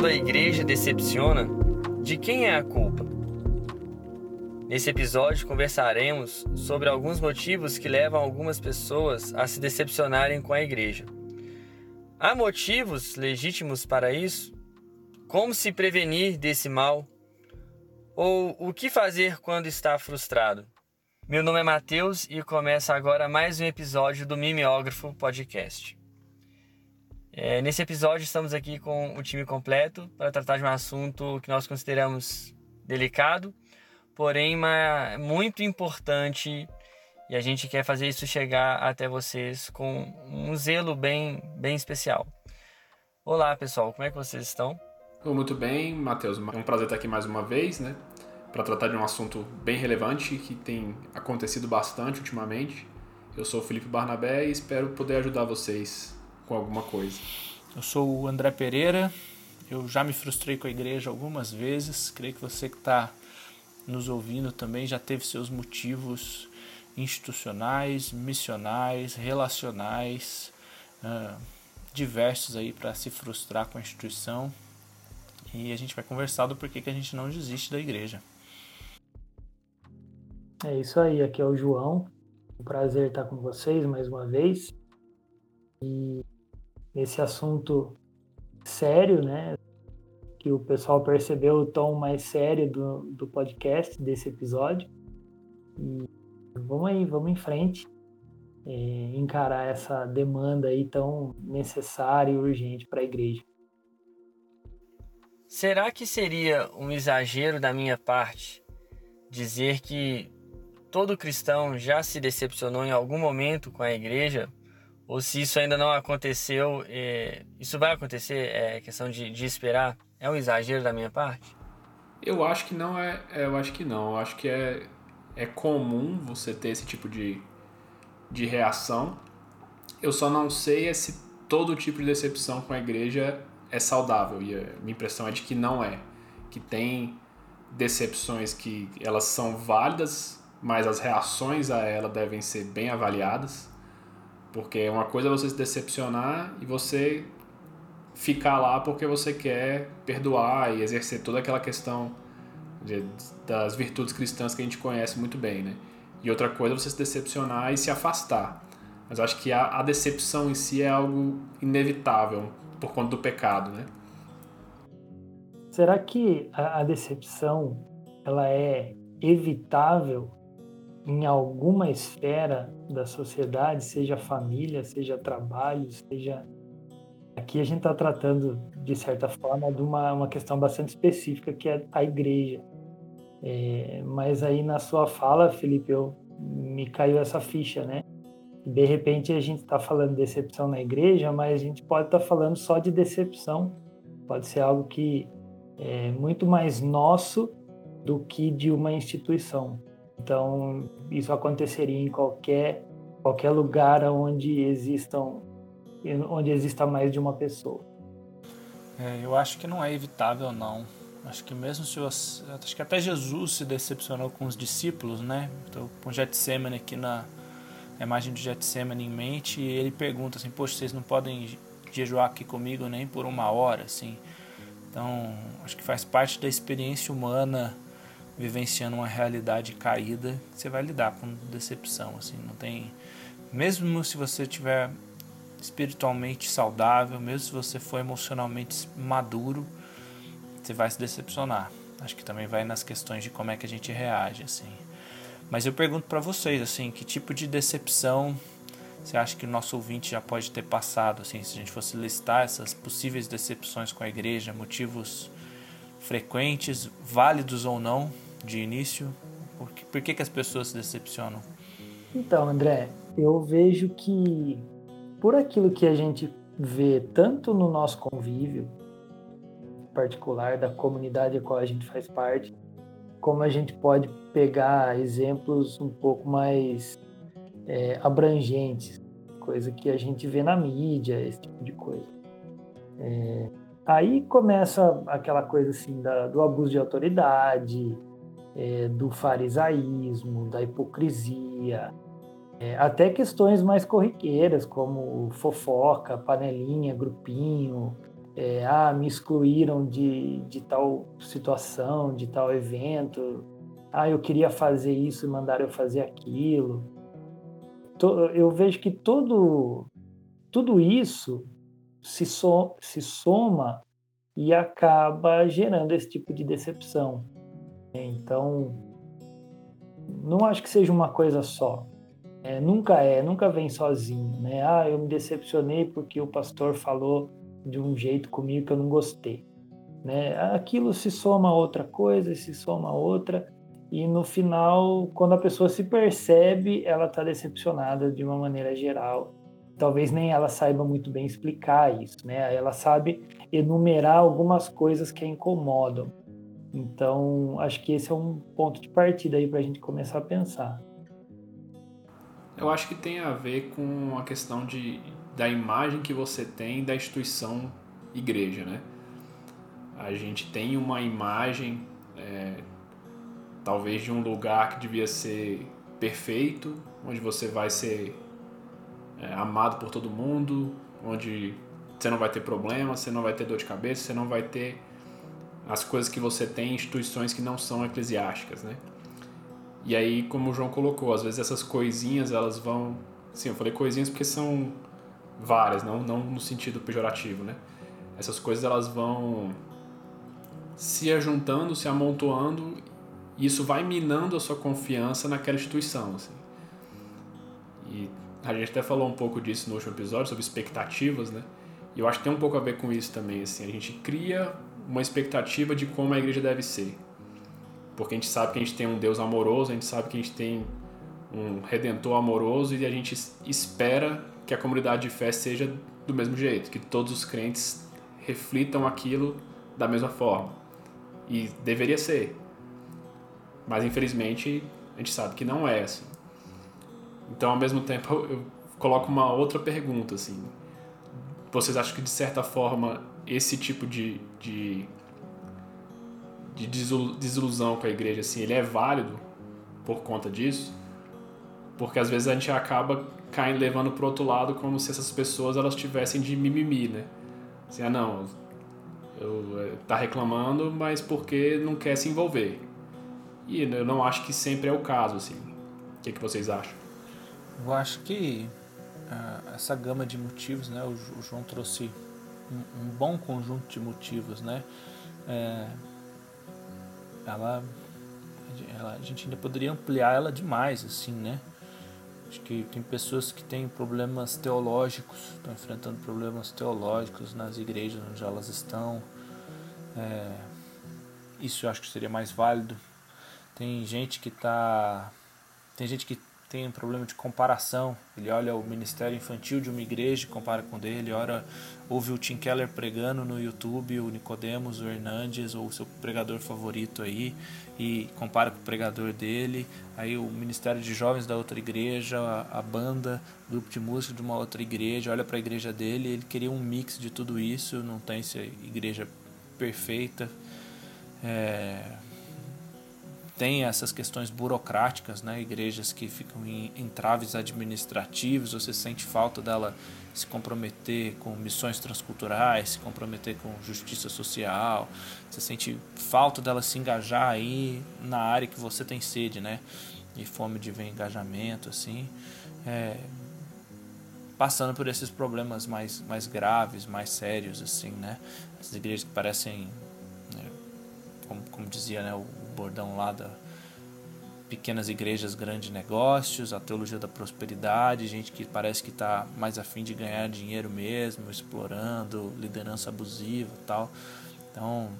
Quando a igreja decepciona, de quem é a culpa? Nesse episódio conversaremos sobre alguns motivos que levam algumas pessoas a se decepcionarem com a igreja. Há motivos legítimos para isso? Como se prevenir desse mal? Ou o que fazer quando está frustrado? Meu nome é Matheus e começa agora mais um episódio do Mimeógrafo Podcast. É, nesse episódio estamos aqui com o time completo para tratar de um assunto que nós consideramos delicado, porém muito importante e a gente quer fazer isso chegar até vocês com um zelo bem, bem especial. Olá pessoal, como é que vocês estão? Muito bem, Matheus. É um prazer estar aqui mais uma vez, né? Para tratar de um assunto bem relevante que tem acontecido bastante ultimamente. Eu sou o Felipe Barnabé e espero poder ajudar vocês com alguma coisa. Eu sou o André Pereira. Eu já me frustrei com a igreja algumas vezes. Creio que você que está nos ouvindo também já teve seus motivos institucionais, missionais, relacionais, uh, diversos aí para se frustrar com a instituição e a gente vai conversar do porquê que a gente não desiste da igreja. É isso aí, aqui é o João. Um prazer estar com vocês mais uma vez. E esse assunto sério, né? Que o pessoal percebeu o tom mais sério do, do podcast, desse episódio. E vamos aí, vamos em frente. É, encarar essa demanda aí tão necessária e urgente para a igreja. Será que seria um exagero da minha parte dizer que todo cristão já se decepcionou em algum momento com a igreja? Ou se isso ainda não aconteceu, é, isso vai acontecer? É questão de, de esperar? É um exagero da minha parte? Eu acho que não é. é eu acho que não. Eu acho que é, é comum você ter esse tipo de, de reação. Eu só não sei é se todo tipo de decepção com a igreja é saudável e a minha impressão é de que não é, que tem decepções que elas são válidas, mas as reações a ela devem ser bem avaliadas, porque uma coisa é você se decepcionar e você ficar lá porque você quer perdoar e exercer toda aquela questão de, das virtudes cristãs que a gente conhece muito bem, né? E outra coisa é você se decepcionar e se afastar. Mas acho que a, a decepção em si é algo inevitável, por conta do pecado, né? Será que a, a decepção ela é evitável em alguma esfera da sociedade, seja família, seja trabalho, seja aqui a gente está tratando de certa forma de uma, uma questão bastante específica que é a igreja. É, mas aí na sua fala, Felipe, eu, me caiu essa ficha, né? de repente a gente está falando de decepção na igreja, mas a gente pode estar tá falando só de decepção. Pode ser algo que é muito mais nosso do que de uma instituição. Então, isso aconteceria em qualquer qualquer lugar onde existam onde exista mais de uma pessoa. É, eu acho que não é evitável não. Acho que mesmo se você, acho que até Jesus se decepcionou com os discípulos, né? Então, com Getsemane aqui na a imagem de Getsemane em mente e ele pergunta assim, poxa, vocês não podem jejuar aqui comigo nem por uma hora, assim. Então, acho que faz parte da experiência humana vivenciando uma realidade caída, você vai lidar com decepção, assim, não tem mesmo se você tiver espiritualmente saudável, mesmo se você for emocionalmente maduro, você vai se decepcionar. Acho que também vai nas questões de como é que a gente reage, assim. Mas eu pergunto para vocês, assim, que tipo de decepção você acha que o nosso ouvinte já pode ter passado, assim, se a gente fosse listar essas possíveis decepções com a igreja, motivos frequentes, válidos ou não, de início? Por que, por que, que as pessoas se decepcionam? Então, André, eu vejo que por aquilo que a gente vê tanto no nosso convívio particular da comunidade a qual a gente faz parte, como a gente pode pegar exemplos um pouco mais é, abrangentes, coisa que a gente vê na mídia, esse tipo de coisa. É, aí começa aquela coisa assim da, do abuso de autoridade, é, do farisaísmo, da hipocrisia, é, até questões mais corriqueiras como fofoca, panelinha, grupinho, é, ah, me excluíram de, de tal situação, de tal evento, ah, eu queria fazer isso e mandaram eu fazer aquilo. Eu vejo que todo, tudo isso se, so, se soma e acaba gerando esse tipo de decepção. Então, não acho que seja uma coisa só. É, nunca é, nunca vem sozinho, né? Ah, eu me decepcionei porque o pastor falou de um jeito comigo que eu não gostei, né? Aquilo se soma a outra coisa, se soma a outra e no final, quando a pessoa se percebe, ela está decepcionada de uma maneira geral. Talvez nem ela saiba muito bem explicar isso, né? Ela sabe enumerar algumas coisas que a incomodam. Então, acho que esse é um ponto de partida aí para a gente começar a pensar. Eu acho que tem a ver com a questão de, da imagem que você tem da instituição igreja, né? A gente tem uma imagem é, talvez de um lugar que devia ser perfeito, onde você vai ser é, amado por todo mundo, onde você não vai ter problema, você não vai ter dor de cabeça, você não vai ter as coisas que você tem em instituições que não são eclesiásticas, né? E aí, como o João colocou, às vezes essas coisinhas elas vão, sim, eu falei coisinhas porque são várias, não não no sentido pejorativo, né? Essas coisas elas vão se ajuntando, se amontoando e isso vai minando a sua confiança naquela instituição. Assim. E a gente até falou um pouco disso no último episódio, sobre expectativas, né? E eu acho que tem um pouco a ver com isso também. Assim. A gente cria uma expectativa de como a igreja deve ser. Porque a gente sabe que a gente tem um Deus amoroso, a gente sabe que a gente tem um redentor amoroso e a gente espera que a comunidade de fé seja do mesmo jeito, que todos os crentes reflitam aquilo da mesma forma. E deveria ser. Mas infelizmente a gente sabe que não é assim. Então, ao mesmo tempo, eu coloco uma outra pergunta assim. Vocês acham que de certa forma esse tipo de, de, de desilusão com a igreja assim, ele é válido por conta disso? Porque às vezes a gente acaba caindo levando pro outro lado como se essas pessoas elas tivessem de mimimi, né? Assim, ah não, eu, eh, tá reclamando, mas porque não quer se envolver. E eu não acho que sempre é o caso, assim. O que, é que vocês acham? Eu acho que uh, essa gama de motivos, né? O, o João trouxe um, bom conjunto de motivos, né? É, ela, ela, a gente ainda poderia ampliar ela demais, assim, né? Acho que tem pessoas que têm problemas teológicos, estão enfrentando problemas teológicos nas igrejas onde elas estão. É, isso eu acho que seria mais válido tem gente que tá. Tem gente que tem um problema de comparação. Ele olha o ministério infantil de uma igreja e compara com o dele, ora ouve o Tim Keller pregando no YouTube, o Nicodemos, o Hernandes, ou o seu pregador favorito aí, e compara com o pregador dele, aí o ministério de jovens da outra igreja, a, a banda, grupo de música de uma outra igreja, olha para a igreja dele, ele queria um mix de tudo isso, não tem essa igreja perfeita. É, tem essas questões burocráticas, né? igrejas que ficam em entraves administrativos, você sente falta dela se comprometer com missões transculturais, se comprometer com justiça social, você sente falta dela se engajar aí na área que você tem sede, né? E fome de ver engajamento, assim. É, passando por esses problemas mais, mais graves, mais sérios, assim, né? As igrejas que parecem, né, como, como dizia né, o bordão lá da pequenas igrejas, grandes negócios, a teologia da prosperidade, gente que parece que está mais afim de ganhar dinheiro mesmo, explorando, liderança abusiva tal. Então,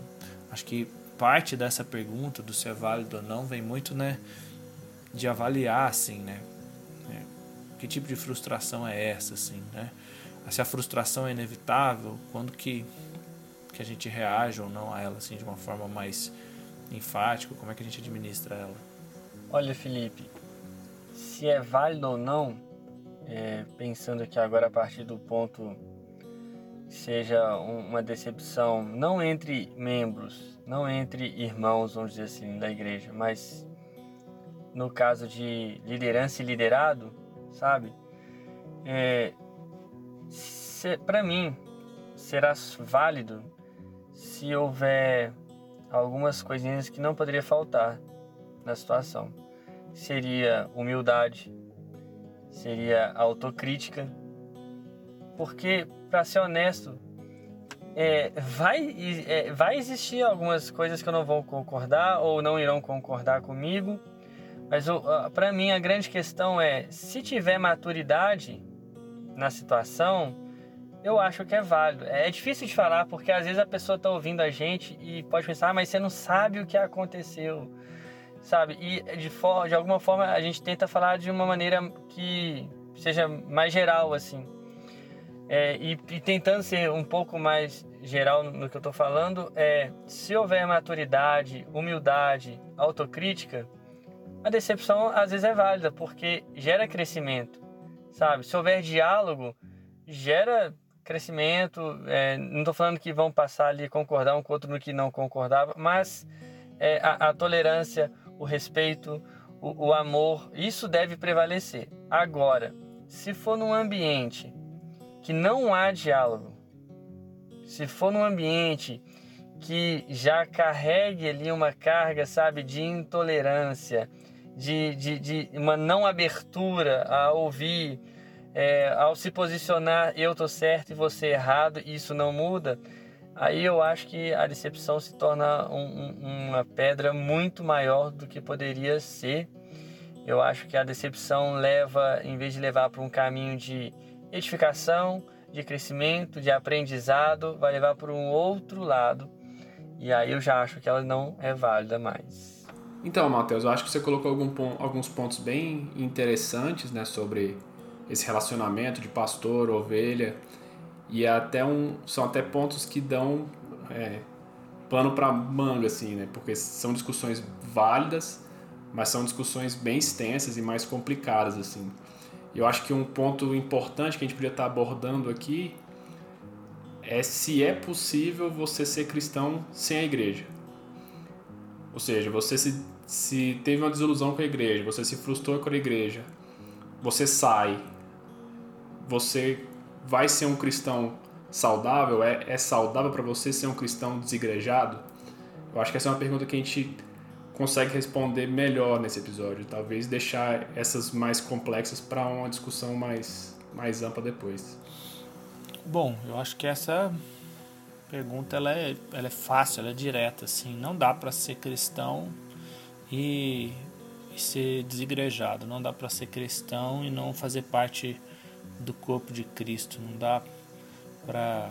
acho que parte dessa pergunta do se é válido ou não vem muito, né, de avaliar, assim, né, né que tipo de frustração é essa, assim, né? Se a frustração é inevitável, quando que, que a gente reage ou não a ela, assim, de uma forma mais enfático, como é que a gente administra ela? Olha, Felipe, se é válido ou não, é, pensando aqui agora a partir do ponto seja uma decepção não entre membros, não entre irmãos, vamos dizer assim, da igreja, mas no caso de liderança e liderado, sabe? É, para mim, será válido se houver algumas coisinhas que não poderia faltar na situação. Seria humildade, seria autocrítica, porque, para ser honesto, é, vai, é, vai existir algumas coisas que eu não vou concordar ou não irão concordar comigo, mas para mim a grande questão é: se tiver maturidade na situação, eu acho que é válido. É difícil de falar porque às vezes a pessoa está ouvindo a gente e pode pensar, ah, mas você não sabe o que aconteceu, sabe? E de, for, de alguma forma a gente tenta falar de uma maneira que seja mais geral, assim. É, e, e, tentando ser um pouco mais geral no, que eu estou falando, é se houver maturidade, humildade, autocrítica, a decepção às vezes é válida porque gera crescimento, sabe? Se houver diálogo, gera crescimento. É, não estou falando que vão passar ali concordar um com o outro no que não concordava, mas é, a, a, tolerância, o respeito, o, o amor, isso deve prevalecer. Agora, se for num ambiente que não há diálogo, se for num ambiente que já carregue ali uma carga, sabe, de intolerância, de, de, de uma não abertura a ouvir, é, ao se posicionar eu tô certo e você errado e isso não muda, aí eu acho que a decepção se torna um, um, uma pedra muito maior do que poderia ser. Eu acho que a decepção leva, em vez de levar para um caminho de edificação, de crescimento, de aprendizado, vai levar para um outro lado. E aí eu já acho que ela não é válida mais. Então, Matheus, eu acho que você colocou algum, alguns pontos bem interessantes né, sobre esse relacionamento de pastor, ovelha, e é até um, são até pontos que dão é, pano para manga, assim, né? Porque são discussões válidas, mas são discussões bem extensas e mais complicadas, assim. Eu acho que um ponto importante que a gente podia estar abordando aqui é se é possível você ser cristão sem a igreja. Ou seja, você se, se teve uma desilusão com a igreja, você se frustrou com a igreja, você sai, você vai ser um cristão saudável? É, é saudável para você ser um cristão desigrejado? Eu acho que essa é uma pergunta que a gente consegue responder melhor nesse episódio. Talvez deixar essas mais complexas para uma discussão mais, mais ampla depois. Bom, eu acho que essa pergunta ela é, ela é fácil, ela é direta. Assim. Não dá para ser cristão e, e ser desigrejado. Não dá para ser cristão e não fazer parte do corpo de Cristo. Não dá para.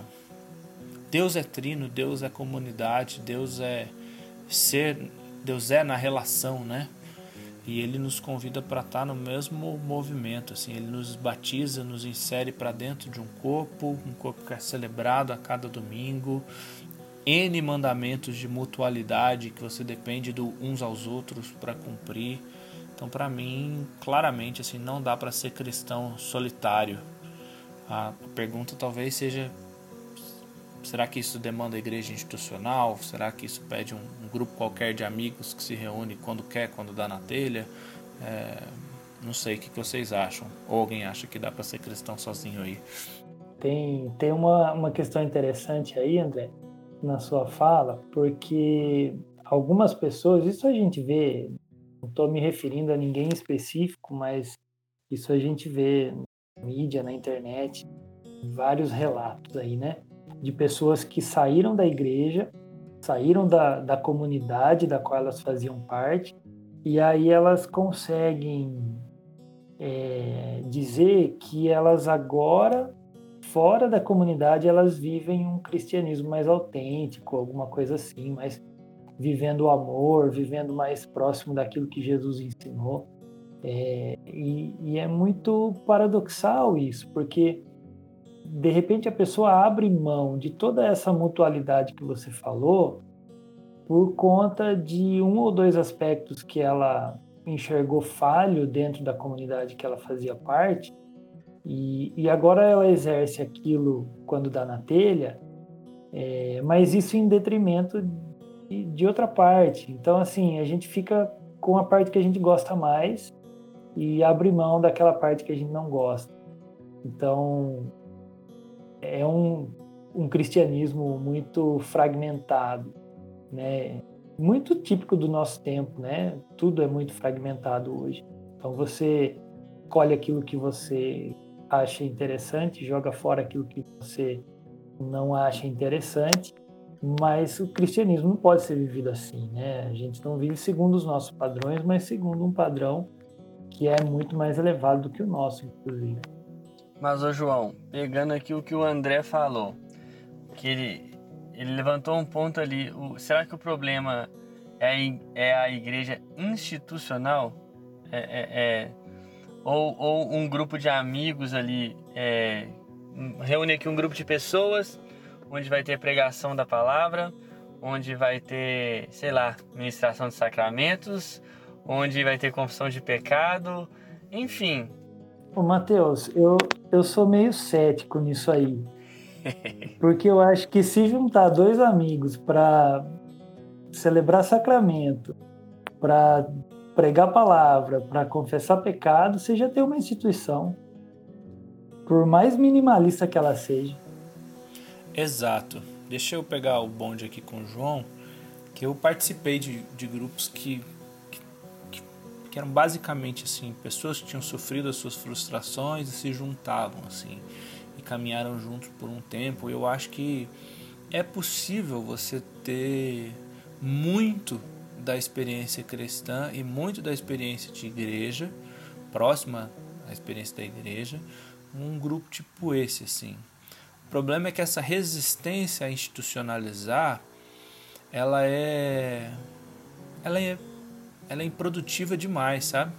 Deus é trino, Deus é comunidade, Deus é ser, Deus é na relação, né? E ele nos convida para estar tá no mesmo movimento, assim, ele nos batiza, nos insere para dentro de um corpo, um corpo que é celebrado a cada domingo, N mandamentos de mutualidade que você depende do uns aos outros para cumprir. Então, para mim, claramente, assim, não dá para ser cristão solitário. A pergunta talvez seja: será que isso demanda igreja institucional? Será que isso pede um, um grupo qualquer de amigos que se reúne quando quer, quando dá na telha? É, não sei o que vocês acham. Ou alguém acha que dá para ser cristão sozinho aí? Tem, tem uma, uma questão interessante aí, André, na sua fala, porque algumas pessoas, isso a gente vê não estou me referindo a ninguém específico, mas isso a gente vê na mídia, na internet, vários relatos aí, né? De pessoas que saíram da igreja, saíram da, da comunidade da qual elas faziam parte, e aí elas conseguem é, dizer que elas agora, fora da comunidade, elas vivem um cristianismo mais autêntico, alguma coisa assim, mais vivendo o amor, vivendo mais próximo daquilo que Jesus ensinou. É, e, e, é muito paradoxal isso, porque de repente a pessoa abre mão de toda essa mutualidade que você falou por conta de um ou dois aspectos que ela enxergou falho dentro da comunidade que ela fazia parte, e, e agora ela exerce aquilo quando dá na telha, é, mas isso em detrimento de outra parte. Então, assim, a gente fica com a parte que a gente gosta mais e abre mão daquela parte que a gente não gosta. Então, é um um cristianismo muito fragmentado, né? Muito típico do nosso tempo, né? Tudo é muito fragmentado hoje. Então você colhe aquilo que você acha interessante, joga fora aquilo que você não acha interessante, mas o cristianismo não pode ser vivido assim, né? A gente não vive segundo os nossos padrões, mas segundo um padrão que é muito mais elevado do que o nosso, inclusive. Mas, ô João, pegando aqui o que o André falou, que ele, ele levantou um ponto ali, o, será que o problema é, é a igreja institucional? É, é, é ou, ou, um grupo de amigos ali, é, reúne aqui um grupo de pessoas, onde vai ter pregação da palavra, onde vai ter, sei lá, ministração de sacramentos, onde vai ter confissão de pecado, enfim, Ô, Matheus, eu, eu sou meio cético nisso aí. Porque eu acho que se juntar dois amigos para celebrar sacramento, para pregar palavra, para confessar pecado, você já tem uma instituição. Por mais minimalista que ela seja. Exato. Deixa eu pegar o bonde aqui com o João, que eu participei de, de grupos que que eram basicamente assim pessoas que tinham sofrido as suas frustrações e se juntavam assim e caminharam juntos por um tempo. Eu acho que é possível você ter muito da experiência cristã e muito da experiência de igreja próxima à experiência da igreja, um grupo tipo esse assim. O problema é que essa resistência a institucionalizar, ela é ela é ela é improdutiva demais, sabe?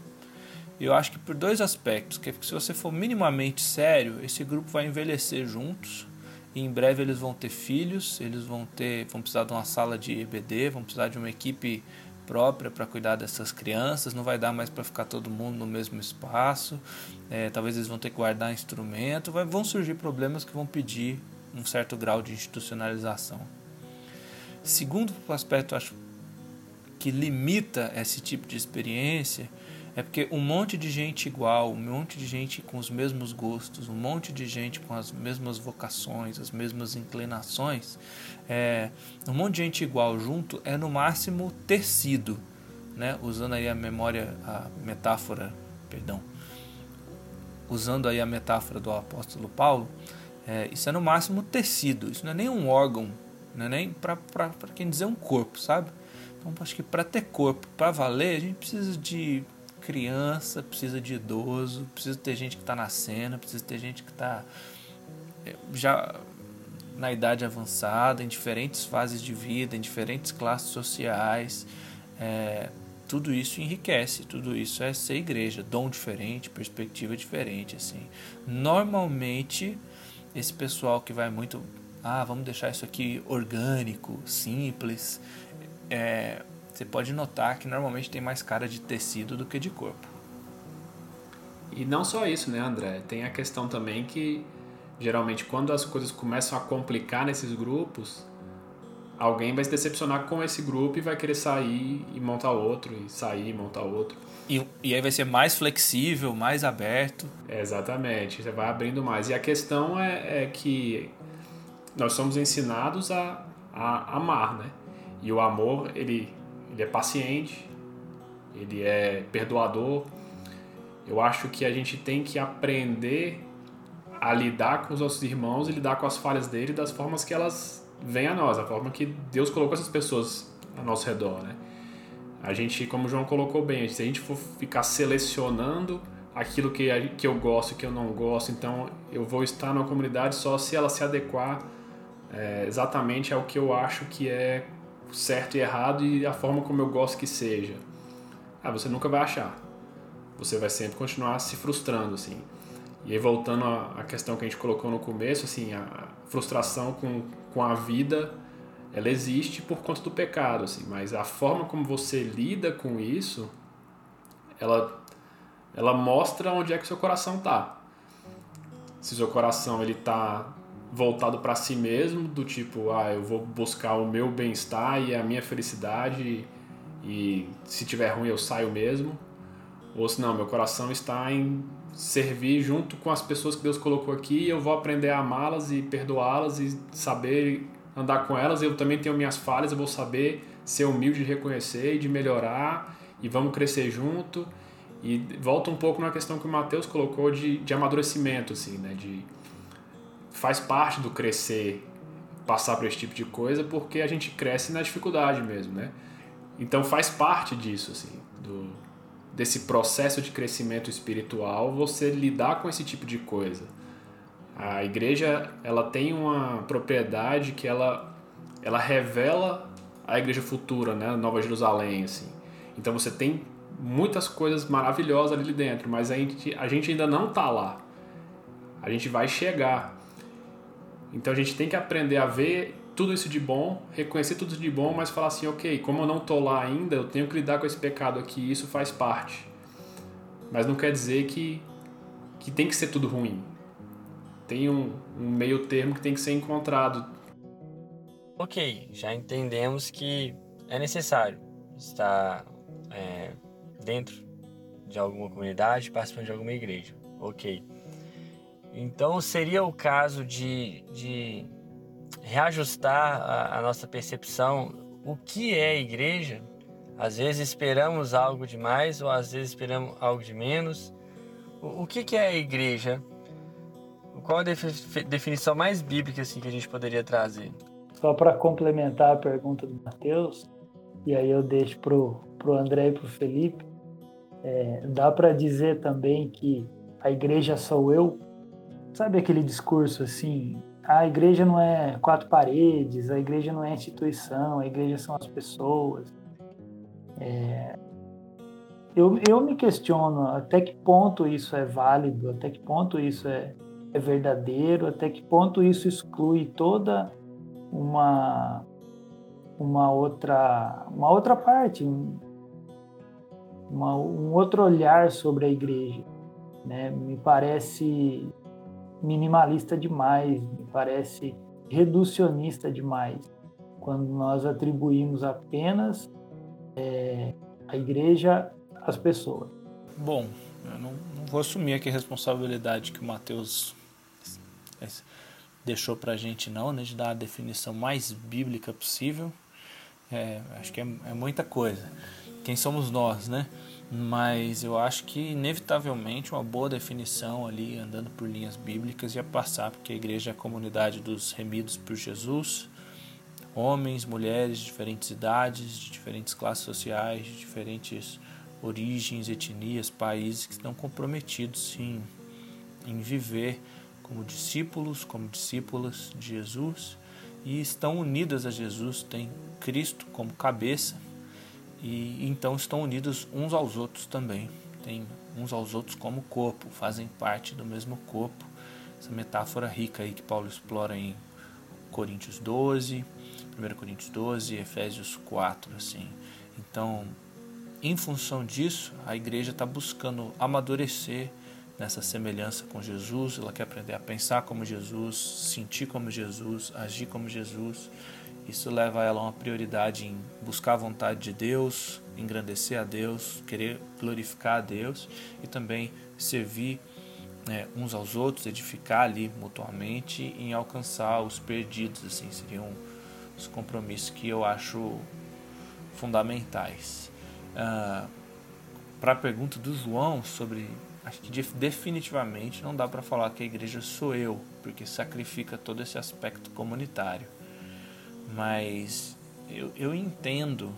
Eu acho que por dois aspectos, que, é que se você for minimamente sério, esse grupo vai envelhecer juntos e em breve eles vão ter filhos, eles vão ter, vão precisar de uma sala de EBD, vão precisar de uma equipe própria para cuidar dessas crianças, não vai dar mais para ficar todo mundo no mesmo espaço, é, talvez eles vão ter que guardar instrumento, vai, vão surgir problemas que vão pedir um certo grau de institucionalização. Segundo aspecto, acho que limita esse tipo de experiência é porque um monte de gente igual, um monte de gente com os mesmos gostos, um monte de gente com as mesmas vocações, as mesmas inclinações, é, um monte de gente igual junto é no máximo tecido, né? Usando aí a memória, a metáfora, perdão, usando aí a metáfora do apóstolo Paulo, é, isso é no máximo tecido, isso não é nem um órgão, não é nem para quem dizer um corpo, sabe? Então, acho que para ter corpo para valer, a gente precisa de criança, precisa de idoso, precisa ter gente que está nascendo, precisa ter gente que está eh, já na idade avançada, em diferentes fases de vida, em diferentes classes sociais. É, tudo isso enriquece, tudo isso é ser igreja, dom diferente, perspectiva diferente, assim. Normalmente, esse pessoal que vai muito, ah, vamos deixar isso aqui orgânico, simples, é, você pode notar que normalmente tem mais cara de tecido do que de corpo. E não só isso, né, André? Tem a questão também que geralmente quando as coisas começam a complicar nesses grupos, alguém vai se decepcionar com esse grupo e vai querer sair e montar outro, e sair e montar outro. E, e aí vai ser mais flexível, mais aberto. É, exatamente, você vai abrindo mais. E a questão é, é que nós somos ensinados a, a amar, né? E o amor, ele, ele é paciente, ele é perdoador. Eu acho que a gente tem que aprender a lidar com os nossos irmãos e lidar com as falhas dele das formas que elas vêm a nós, a forma que Deus colocou essas pessoas ao nosso redor, né? A gente, como o João colocou bem, se a gente for ficar selecionando aquilo que, que eu gosto e que eu não gosto, então eu vou estar numa comunidade só se ela se adequar é, exatamente ao que eu acho que é certo e errado e a forma como eu gosto que seja. Ah, você nunca vai achar. Você vai sempre continuar se frustrando, assim. E aí, voltando à questão que a gente colocou no começo, assim, a frustração com, com a vida, ela existe por conta do pecado, assim, mas a forma como você lida com isso, ela, ela mostra onde é que o seu coração tá. Se o seu coração ele tá voltado para si mesmo, do tipo, ah, eu vou buscar o meu bem-estar e a minha felicidade e se tiver ruim eu saio mesmo. Ou se não, meu coração está em servir junto com as pessoas que Deus colocou aqui, eu vou aprender a amá-las e perdoá-las e saber andar com elas. Eu também tenho minhas falhas, eu vou saber ser humilde de reconhecer e de melhorar e vamos crescer junto. E volta um pouco na questão que o Mateus colocou de, de amadurecimento, assim, né? De, faz parte do crescer, passar por esse tipo de coisa, porque a gente cresce na dificuldade mesmo, né? Então faz parte disso, assim, do, desse processo de crescimento espiritual, você lidar com esse tipo de coisa. A igreja, ela tem uma propriedade que ela, ela revela a igreja futura, né? Nova Jerusalém, assim. Então você tem muitas coisas maravilhosas ali dentro, mas a gente, a gente ainda não está lá. A gente vai chegar. Então a gente tem que aprender a ver tudo isso de bom, reconhecer tudo isso de bom, mas falar assim, ok, como eu não estou lá ainda, eu tenho que lidar com esse pecado aqui, isso faz parte. Mas não quer dizer que, que tem que ser tudo ruim. Tem um, um meio termo que tem que ser encontrado. Ok, já entendemos que é necessário estar é, dentro de alguma comunidade, participando de alguma igreja. Ok. Então seria o caso de, de reajustar a, a, nossa percepção. O que é igreja? Às vezes esperamos algo de mais ou às vezes esperamos algo de menos. O, o que, que é a igreja? Qual a definição mais bíblica assim, que a gente poderia trazer? Só para complementar a pergunta do Mateus, e aí eu deixo para o André e para o Felipe, é, dá para dizer também que a igreja sou eu. Sabe aquele discurso assim? A igreja não é quatro paredes, a igreja não é instituição, a igreja são as pessoas. É, eu, eu me questiono até que ponto isso é válido, até que ponto isso é, é verdadeiro, até que ponto isso exclui toda uma uma outra uma outra parte, um, uma, um outro olhar sobre a igreja. Né? Me parece minimalista demais, me parece reducionista demais, quando nós atribuímos apenas é, a igreja às pessoas. Bom, eu não, não vou assumir aqui a responsabilidade que o Mateus deixou para a gente não, né, de dar a definição mais bíblica possível. É, acho que é, é muita coisa quem somos nós, né? Mas eu acho que inevitavelmente uma boa definição ali, andando por linhas bíblicas, ia passar, porque a igreja é a comunidade dos remidos por Jesus, homens, mulheres de diferentes idades, de diferentes classes sociais, de diferentes origens, etnias, países que estão comprometidos sim em viver como discípulos, como discípulas de Jesus e estão unidas a Jesus, têm Cristo como cabeça e então estão unidos uns aos outros também. Tem uns aos outros como corpo, fazem parte do mesmo corpo. Essa metáfora rica aí que Paulo explora em Coríntios 12, 1 Coríntios 12, Efésios 4, assim. Então, em função disso, a igreja está buscando amadurecer nessa semelhança com Jesus, ela quer aprender a pensar como Jesus, sentir como Jesus, agir como Jesus. Isso leva ela a uma prioridade em buscar a vontade de Deus, engrandecer a Deus, querer glorificar a Deus e também servir né, uns aos outros, edificar ali mutuamente em alcançar os perdidos. Assim, seriam os compromissos que eu acho fundamentais. Ah, para a pergunta do João sobre acho que definitivamente não dá para falar que a igreja sou eu, porque sacrifica todo esse aspecto comunitário mas eu, eu entendo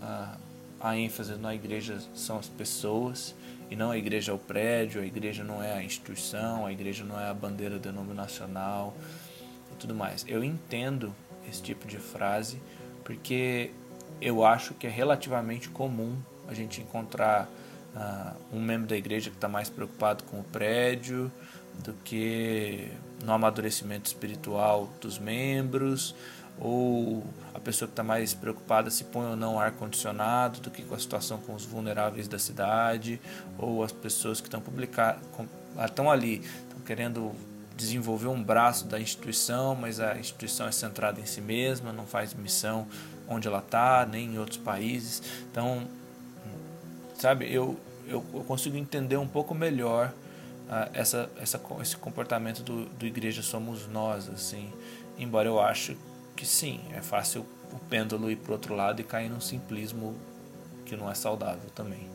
a, a ênfase na igreja são as pessoas e não a igreja é o prédio, a igreja não é a instituição, a igreja não é a bandeira denominacional e tudo mais. Eu entendo esse tipo de frase porque eu acho que é relativamente comum a gente encontrar uh, um membro da igreja que está mais preocupado com o prédio do que no amadurecimento espiritual dos membros ou a pessoa que está mais preocupada se põe ou não ar condicionado do que com a situação com os vulneráveis da cidade, ou as pessoas que estão publicar, estão ali, estão querendo desenvolver um braço da instituição, mas a instituição é centrada em si mesma, não faz missão onde ela está, nem em outros países. Então, sabe, eu eu, eu consigo entender um pouco melhor uh, essa, essa, esse comportamento do, do Igreja Somos Nós, assim. Embora eu acho que sim, é fácil o pêndulo ir para outro lado e cair num simplismo que não é saudável também.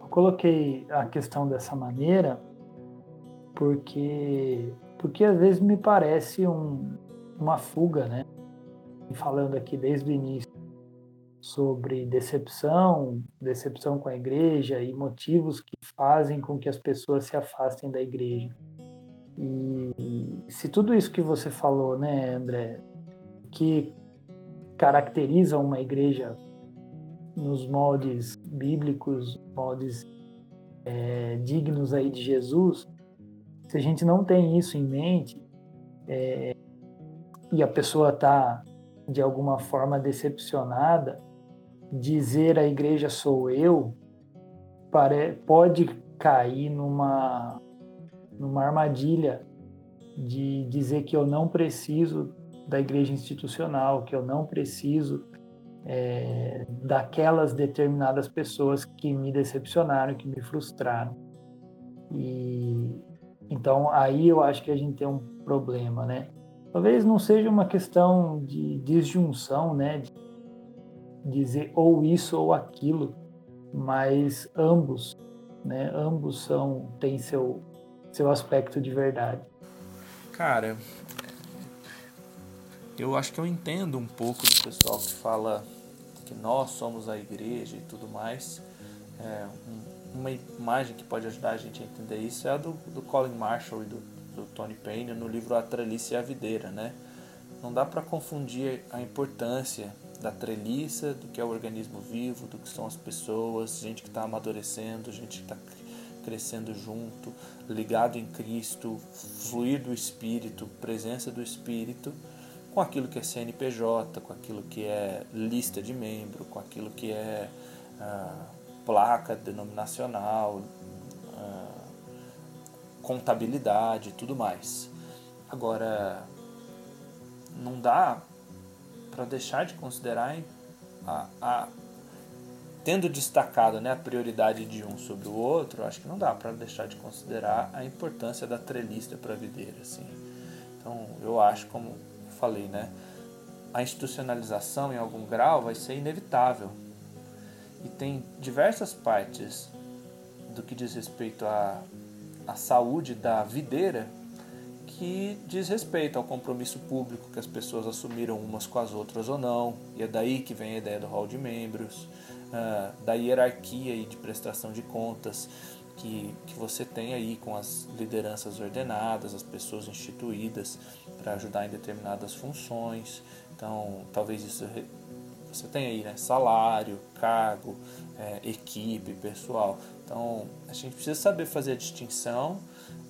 Eu coloquei a questão dessa maneira porque porque às vezes me parece um, uma fuga, né? Falando aqui desde o início sobre decepção, decepção com a igreja e motivos que fazem com que as pessoas se afastem da igreja. E se tudo isso que você falou, né, André, que caracteriza uma igreja nos moldes bíblicos, moldes é, dignos aí de Jesus, se a gente não tem isso em mente é, e a pessoa está de alguma forma decepcionada, dizer a igreja sou eu pode cair numa, numa armadilha de dizer que eu não preciso da igreja institucional, que eu não preciso é, daquelas determinadas pessoas que me decepcionaram, que me frustraram. E então aí eu acho que a gente tem um problema, né? Talvez não seja uma questão de disjunção, né? De dizer ou isso ou aquilo, mas ambos, né? Ambos são têm seu seu aspecto de verdade. Cara, eu acho que eu entendo um pouco do pessoal que fala que nós somos a igreja e tudo mais. É, uma imagem que pode ajudar a gente a entender isso é a do, do Colin Marshall e do, do Tony Payne no livro A Treliça e a Videira, né? Não dá para confundir a importância da treliça, do que é o organismo vivo, do que são as pessoas, gente que está amadurecendo, gente que está crescendo junto, ligado em Cristo, fluir do Espírito, presença do Espírito, com aquilo que é CNPJ, com aquilo que é lista de membro, com aquilo que é ah, placa denominacional, ah, contabilidade e tudo mais. Agora, não dá para deixar de considerar a, a, tendo destacado né, a prioridade de um sobre o outro, acho que não dá para deixar de considerar a importância da trelista para a videira. Assim. Então, eu acho, como falei, né, a institucionalização em algum grau vai ser inevitável. E tem diversas partes do que diz respeito à, à saúde da videira que diz respeito ao compromisso público que as pessoas assumiram umas com as outras ou não, e é daí que vem a ideia do hall de membros, uh, da hierarquia e de prestação de contas que, que você tem aí com as lideranças ordenadas, as pessoas instituídas para ajudar em determinadas funções. Então, talvez isso você tem aí né, salário, cargo, é, equipe, pessoal. Então, a gente precisa saber fazer a distinção,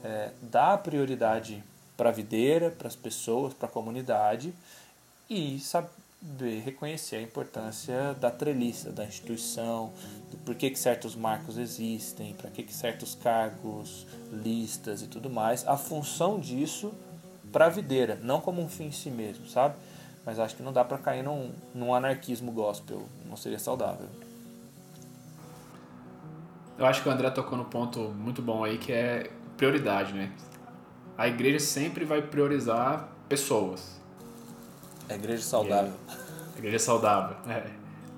é, dar prioridade para a videira, para as pessoas, para a comunidade e reconhecer a importância da treliça, da instituição, do porquê que certos marcos existem, para que, que certos cargos, listas e tudo mais, a função disso para a videira, não como um fim em si mesmo, sabe? Mas acho que não dá para cair num, num anarquismo gospel, não seria saudável. Eu acho que o André tocou no ponto muito bom aí, que é prioridade, né? a igreja sempre vai priorizar pessoas. A igreja saudável. a igreja saudável, é.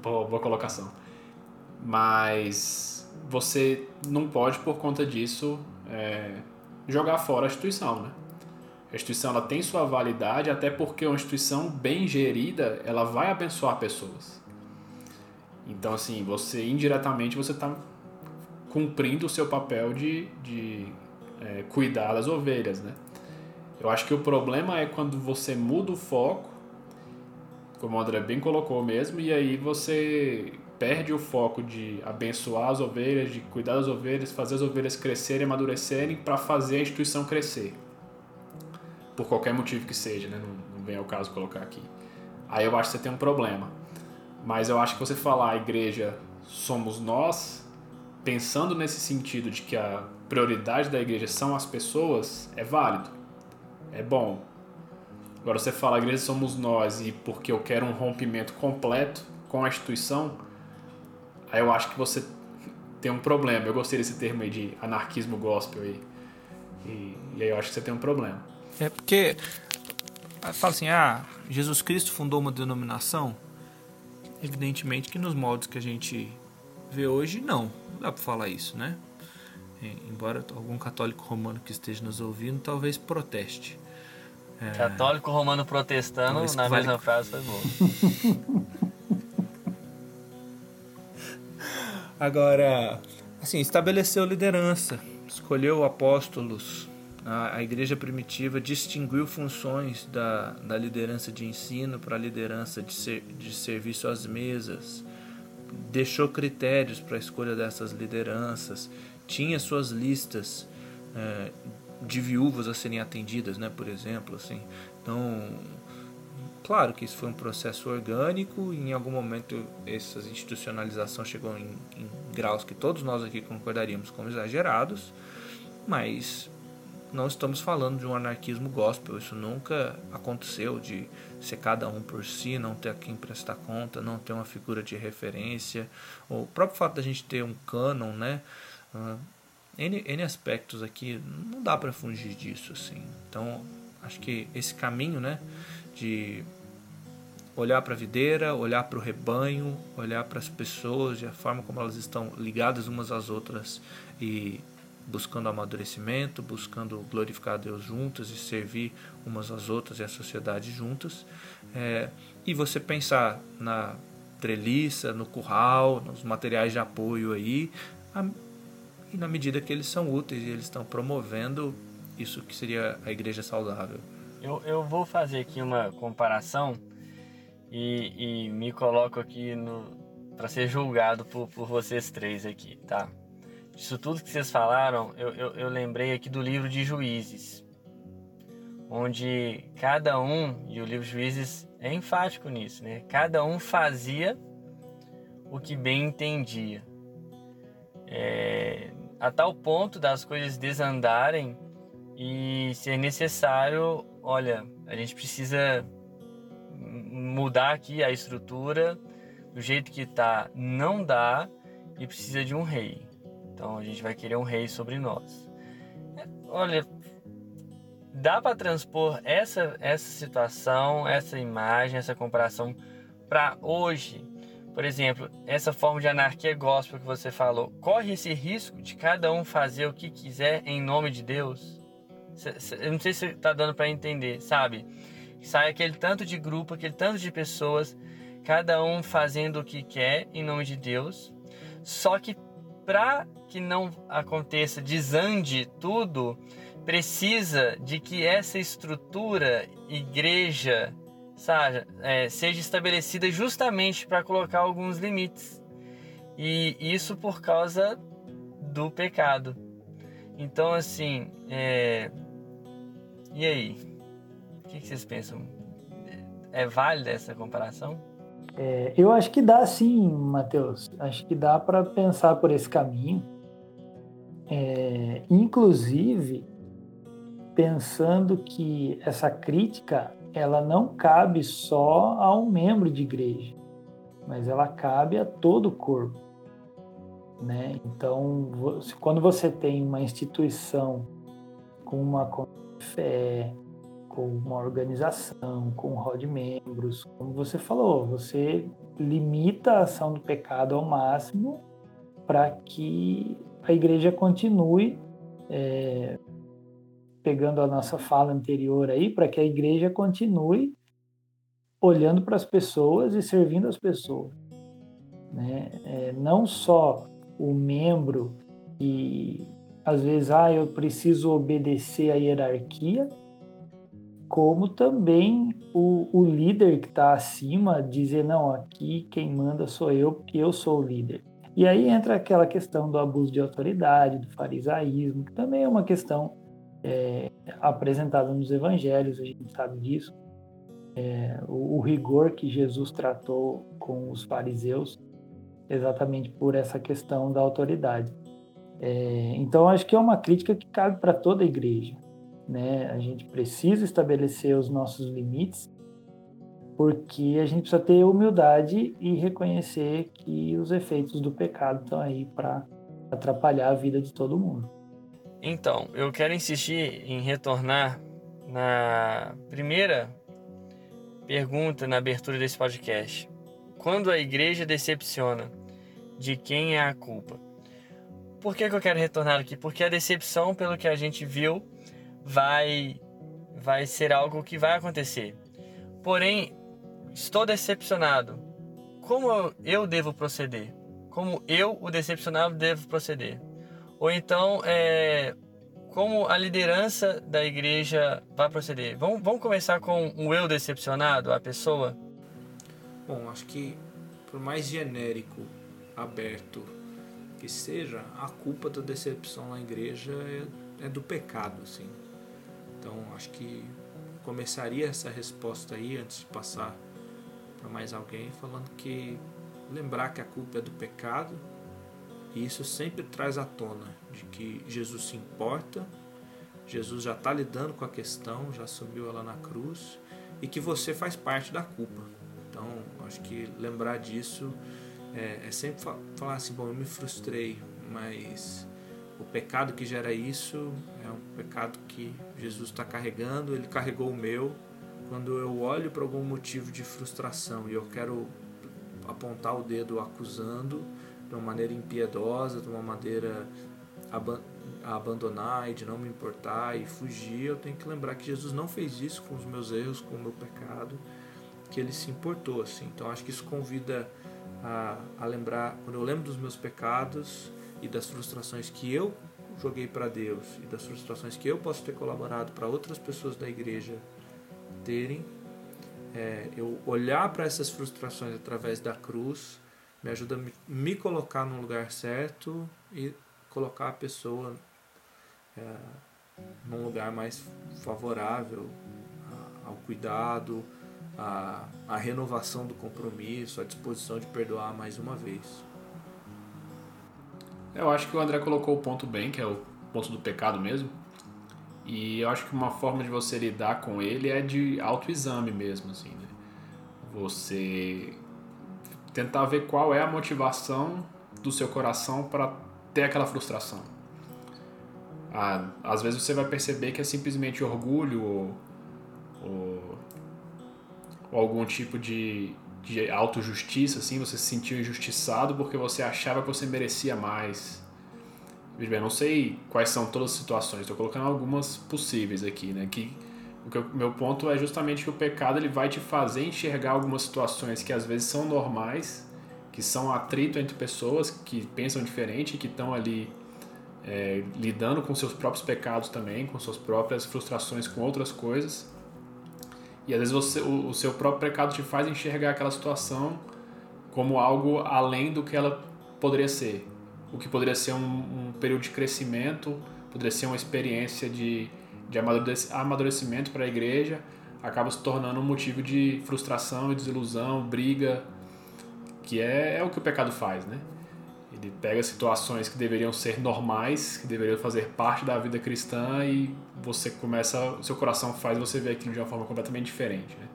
Boa, boa colocação. Mas você não pode, por conta disso, é, jogar fora a instituição, né? A instituição ela tem sua validade, até porque uma instituição bem gerida, ela vai abençoar pessoas. Então, assim, você indiretamente você está cumprindo o seu papel de, de é, cuidar das ovelhas, né? Eu acho que o problema é quando você muda o foco, como o André bem colocou mesmo, e aí você perde o foco de abençoar as ovelhas, de cuidar das ovelhas, fazer as ovelhas crescerem, amadurecerem para fazer a instituição crescer. Por qualquer motivo que seja, né? Não, não vem ao caso colocar aqui. Aí eu acho que você tem um problema. Mas eu acho que você falar a igreja somos nós, pensando nesse sentido de que a prioridade da igreja são as pessoas, é válido. É bom. Agora você fala, a igreja somos nós e porque eu quero um rompimento completo com a instituição, aí eu acho que você tem um problema. Eu gostei desse termo aí de anarquismo gospel aí. E, e aí eu acho que você tem um problema. É porque fala assim, ah, Jesus Cristo fundou uma denominação. Evidentemente que nos moldes que a gente vê hoje, não. Não dá para falar isso, né? É, embora algum católico romano que esteja nos ouvindo talvez proteste. É... Católico romano protestando na vale... mesma frase foi bom. Agora, assim, estabeleceu liderança, escolheu apóstolos. A, a igreja primitiva distinguiu funções da, da liderança de ensino para a liderança de, ser, de serviço às mesas, deixou critérios para a escolha dessas lideranças, tinha suas listas é, de viúvas a serem atendidas, né, por exemplo, assim. Então, Claro que isso foi um processo orgânico e em algum momento essa institucionalização chegou em, em graus que todos nós aqui concordaríamos como exagerados, mas não estamos falando de um anarquismo gospel, isso nunca aconteceu de ser cada um por si, não ter a quem prestar conta, não ter uma figura de referência, o próprio fato da gente ter um cânon, né? N, N aspectos aqui, não dá para fugir disso, assim. Então, acho que esse caminho, né, de olhar para a videira, olhar para o rebanho, olhar para as pessoas e a forma como elas estão ligadas umas às outras e buscando amadurecimento, buscando glorificar a Deus juntas e servir umas às outras e a sociedade juntas. É, e você pensar na treliça, no curral, nos materiais de apoio aí, a, e na medida que eles são úteis e eles estão promovendo isso que seria a igreja saudável. Eu, eu vou fazer aqui uma comparação e, e me coloco aqui para ser julgado por, por vocês três aqui, tá? Isso tudo que vocês falaram, eu, eu, eu lembrei aqui do livro de Juízes, onde cada um, e o livro de Juízes é enfático nisso, né? Cada um fazia o que bem entendia. É, a tal ponto das coisas desandarem e ser necessário olha, a gente precisa mudar aqui a estrutura do jeito que tá, não dá e precisa de um rei. Então a gente vai querer um rei sobre nós. Olha, dá para transpor essa essa situação, essa imagem, essa comparação para hoje. Por exemplo, essa forma de anarquia gospel que você falou, corre esse risco de cada um fazer o que quiser em nome de Deus? Eu não sei se tá dando para entender, sabe? Sai aquele tanto de grupo, aquele tanto de pessoas, cada um fazendo o que quer em nome de Deus. Só que para que não aconteça, desande tudo, precisa de que essa estrutura, igreja, sabe, é, seja estabelecida justamente para colocar alguns limites. E isso por causa do pecado. Então, assim, é... e aí? O que vocês pensam? É válida essa comparação? É, eu acho que dá sim, Matheus. Acho que dá para pensar por esse caminho. É, inclusive, pensando que essa crítica ela não cabe só a um membro de igreja, mas ela cabe a todo o corpo. Né? Então, quando você tem uma instituição com uma fé, com uma organização, com um rol de membros, como você falou, você limita a ação do pecado ao máximo para que a igreja continue é, pegando a nossa fala anterior aí, para que a igreja continue olhando para as pessoas e servindo as pessoas. Né? É, não só o membro e às vezes ah, eu preciso obedecer à hierarquia, como também o, o líder que está acima dizer não, aqui quem manda sou eu porque eu sou o líder. E aí entra aquela questão do abuso de autoridade, do farisaísmo, que também é uma questão é, apresentada nos evangelhos, a gente sabe disso. É, o, o rigor que Jesus tratou com os fariseus exatamente por essa questão da autoridade. É, então, acho que é uma crítica que cabe para toda a igreja. Né? A gente precisa estabelecer os nossos limites, porque a gente precisa ter humildade e reconhecer que os efeitos do pecado estão aí para atrapalhar a vida de todo mundo. Então, eu quero insistir em retornar na primeira pergunta na abertura desse podcast. Quando a igreja decepciona, de quem é a culpa? Por que, que eu quero retornar aqui? Porque a decepção, pelo que a gente viu, vai, vai ser algo que vai acontecer. Porém, estou decepcionado. Como eu devo proceder? Como eu, o decepcionado, devo proceder? Ou então, é, como a liderança da igreja vai proceder? Vamos, vamos começar com o eu decepcionado, a pessoa? Bom, acho que por mais genérico, aberto que seja, a culpa da decepção na igreja é, é do pecado, assim. Então, acho que começaria essa resposta aí antes de passar para mais alguém, falando que lembrar que a culpa é do pecado e isso sempre traz à tona de que Jesus se importa, Jesus já está lidando com a questão, já assumiu ela na cruz e que você faz parte da culpa. Então, acho que lembrar disso é, é sempre falar assim: bom, eu me frustrei, mas o pecado que gera isso é um pecado que Jesus está carregando, ele carregou o meu. Quando eu olho para algum motivo de frustração e eu quero apontar o dedo acusando de uma maneira impiedosa, de uma maneira a abandonar e de não me importar e fugir, eu tenho que lembrar que Jesus não fez isso com os meus erros, com o meu pecado, que ele se importou assim. Então acho que isso convida a, a lembrar, quando eu lembro dos meus pecados, e das frustrações que eu joguei para Deus e das frustrações que eu posso ter colaborado para outras pessoas da igreja terem, é, eu olhar para essas frustrações através da cruz me ajuda a me, colocar no lugar certo e colocar a pessoa é, num lugar mais favorável ao cuidado, à, à renovação do compromisso, à disposição de perdoar mais uma vez. Eu acho que o André colocou o ponto bem, que é o ponto do pecado mesmo. E eu acho que uma forma de você lidar com ele é de autoexame mesmo, assim, né? Você tentar ver qual é a motivação do seu coração para ter aquela frustração. Ah, às vezes você vai perceber que é simplesmente orgulho ou, ou, ou algum tipo de, de autojustiça, assim, você se sentiu injustiçado porque você achava que você merecia mais. Veja bem, não sei quais são todas as situações, estou colocando algumas possíveis aqui, né? Que o que eu, meu ponto é justamente que o pecado ele vai te fazer enxergar algumas situações que às vezes são normais, que são atrito entre pessoas que pensam diferente, que estão ali é, lidando com seus próprios pecados também, com suas próprias frustrações com outras coisas e às vezes você, o, o seu próprio pecado te faz enxergar aquela situação como algo além do que ela poderia ser. O que poderia ser um, um período de crescimento, poderia ser uma experiência de, de amadurecimento para a igreja, acaba se tornando um motivo de frustração e desilusão, briga, que é, é o que o pecado faz, né? Ele pega situações que deveriam ser normais, que deveriam fazer parte da vida cristã e você começa, seu coração faz você ver aquilo de uma forma completamente diferente, né?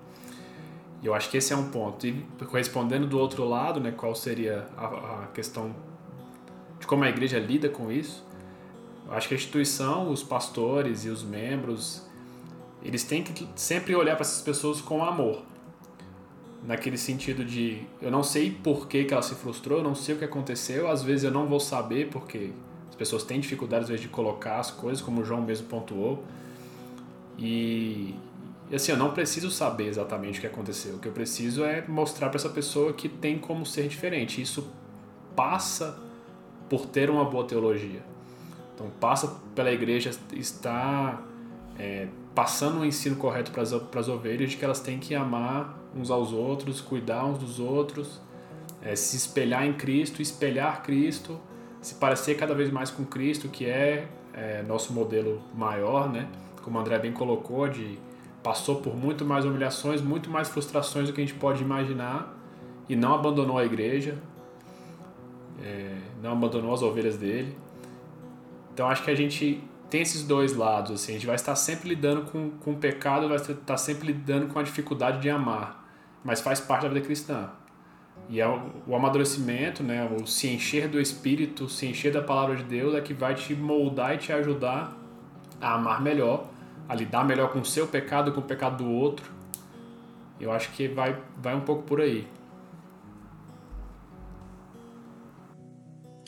E eu acho que esse é um ponto. E respondendo do outro lado, né, qual seria a, a questão de como a igreja lida com isso? Eu acho que a instituição, os pastores e os membros, eles têm que sempre olhar para essas pessoas com amor naquele sentido de eu não sei por que, que ela se frustrou, eu não sei o que aconteceu, às vezes eu não vou saber porque as pessoas têm dificuldade às vezes de colocar as coisas, como o João mesmo pontuou. E assim, eu não preciso saber exatamente o que aconteceu. O que eu preciso é mostrar para essa pessoa que tem como ser diferente. Isso passa por ter uma boa teologia. Então, passa pela igreja estar é, passando o ensino correto para as ovelhas de que elas têm que amar uns aos outros, cuidar uns dos outros, é, se espelhar em Cristo, espelhar Cristo, se parecer cada vez mais com Cristo, que é, é nosso modelo maior, né? Como o André bem colocou, de passou por muito mais humilhações, muito mais frustrações do que a gente pode imaginar e não abandonou a igreja, é, não abandonou as ovelhas dele. Então acho que a gente tem esses dois lados, assim, a gente vai estar sempre lidando com, com o pecado, vai estar sempre lidando com a dificuldade de amar mas faz parte da vida cristã. E é o, o amadurecimento, né, o se encher do Espírito, se encher da palavra de Deus é que vai te moldar e te ajudar a amar melhor, a lidar melhor com o seu pecado, com o pecado do outro. Eu acho que vai, vai um pouco por aí.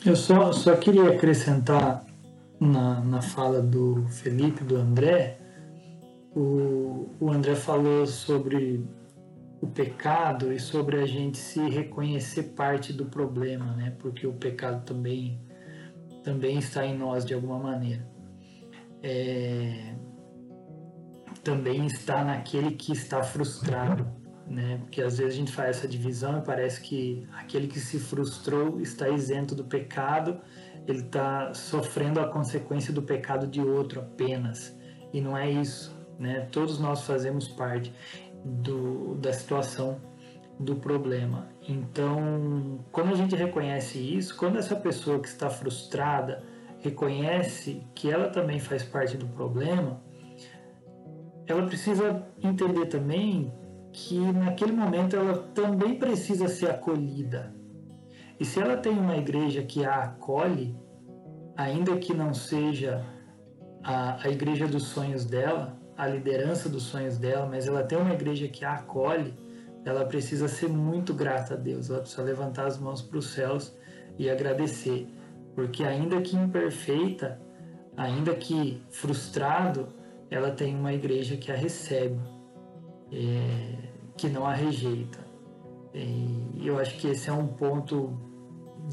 Eu só, só queria acrescentar na, na fala do Felipe, do André, o, o André falou sobre o pecado e sobre a gente se reconhecer parte do problema, né? Porque o pecado também também está em nós de alguma maneira. É, também está naquele que está frustrado, né? Porque às vezes a gente faz essa divisão e parece que aquele que se frustrou está isento do pecado, ele está sofrendo a consequência do pecado de outro apenas. E não é isso, né? Todos nós fazemos parte do, da situação do problema. Então, quando a gente reconhece isso, quando essa pessoa que está frustrada reconhece que ela também faz parte do problema, ela precisa entender também que naquele momento ela também precisa ser acolhida. E se ela tem uma igreja que a acolhe, ainda que não seja a, a igreja dos sonhos dela, a liderança dos sonhos dela, mas ela tem uma igreja que a acolhe, ela precisa ser muito grata a Deus, ela precisa levantar as mãos para os céus e agradecer, porque ainda que imperfeita, ainda que frustrado, ela tem uma igreja que a recebe, é, que não a rejeita. E eu acho que esse é um ponto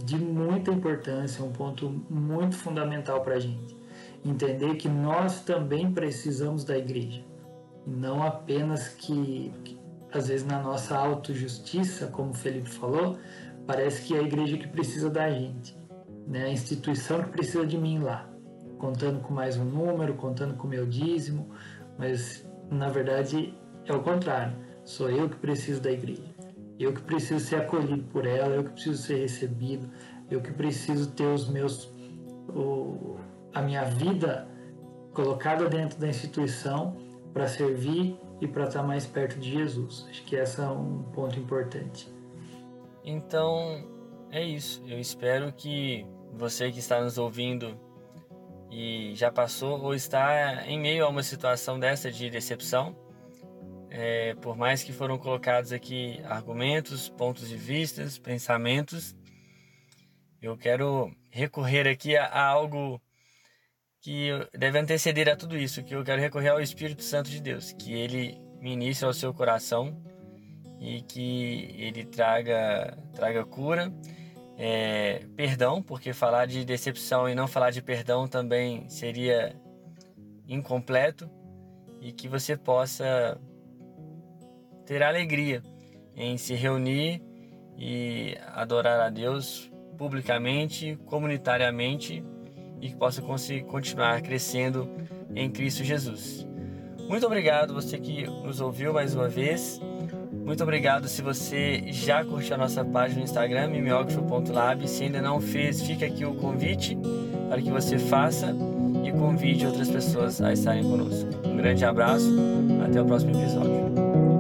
de muita importância, um ponto muito fundamental para a gente entender que nós também precisamos da igreja. Não apenas que, que às vezes, na nossa autojustiça, como o Felipe falou, parece que é a igreja que precisa da gente, né? a instituição que precisa de mim lá, contando com mais um número, contando com o meu dízimo, mas na verdade é o contrário. Sou eu que preciso da igreja. Eu que preciso ser acolhido por ela, eu que preciso ser recebido, eu que preciso ter os meus o, a minha vida colocada dentro da instituição para servir e para estar mais perto de Jesus. Acho que esse é um ponto importante. Então, é isso. Eu espero que você que está nos ouvindo e já passou ou está em meio a uma situação dessa de decepção, é, por mais que foram colocados aqui argumentos, pontos de vista, pensamentos, eu quero recorrer aqui a, a algo que deve anteceder a tudo isso, que eu quero recorrer ao Espírito Santo de Deus, que ele ministre ao seu coração e que ele traga, traga cura, é, perdão, porque falar de decepção e não falar de perdão também seria incompleto, e que você possa ter alegria em se reunir e adorar a Deus publicamente, comunitariamente e que possa continuar crescendo em Cristo Jesus. Muito obrigado você que nos ouviu mais uma vez. Muito obrigado se você já curtiu a nossa página no Instagram, mimeógrafo.lab. Se ainda não fez, fica aqui o convite para que você faça e convide outras pessoas a estarem conosco. Um grande abraço, até o próximo episódio.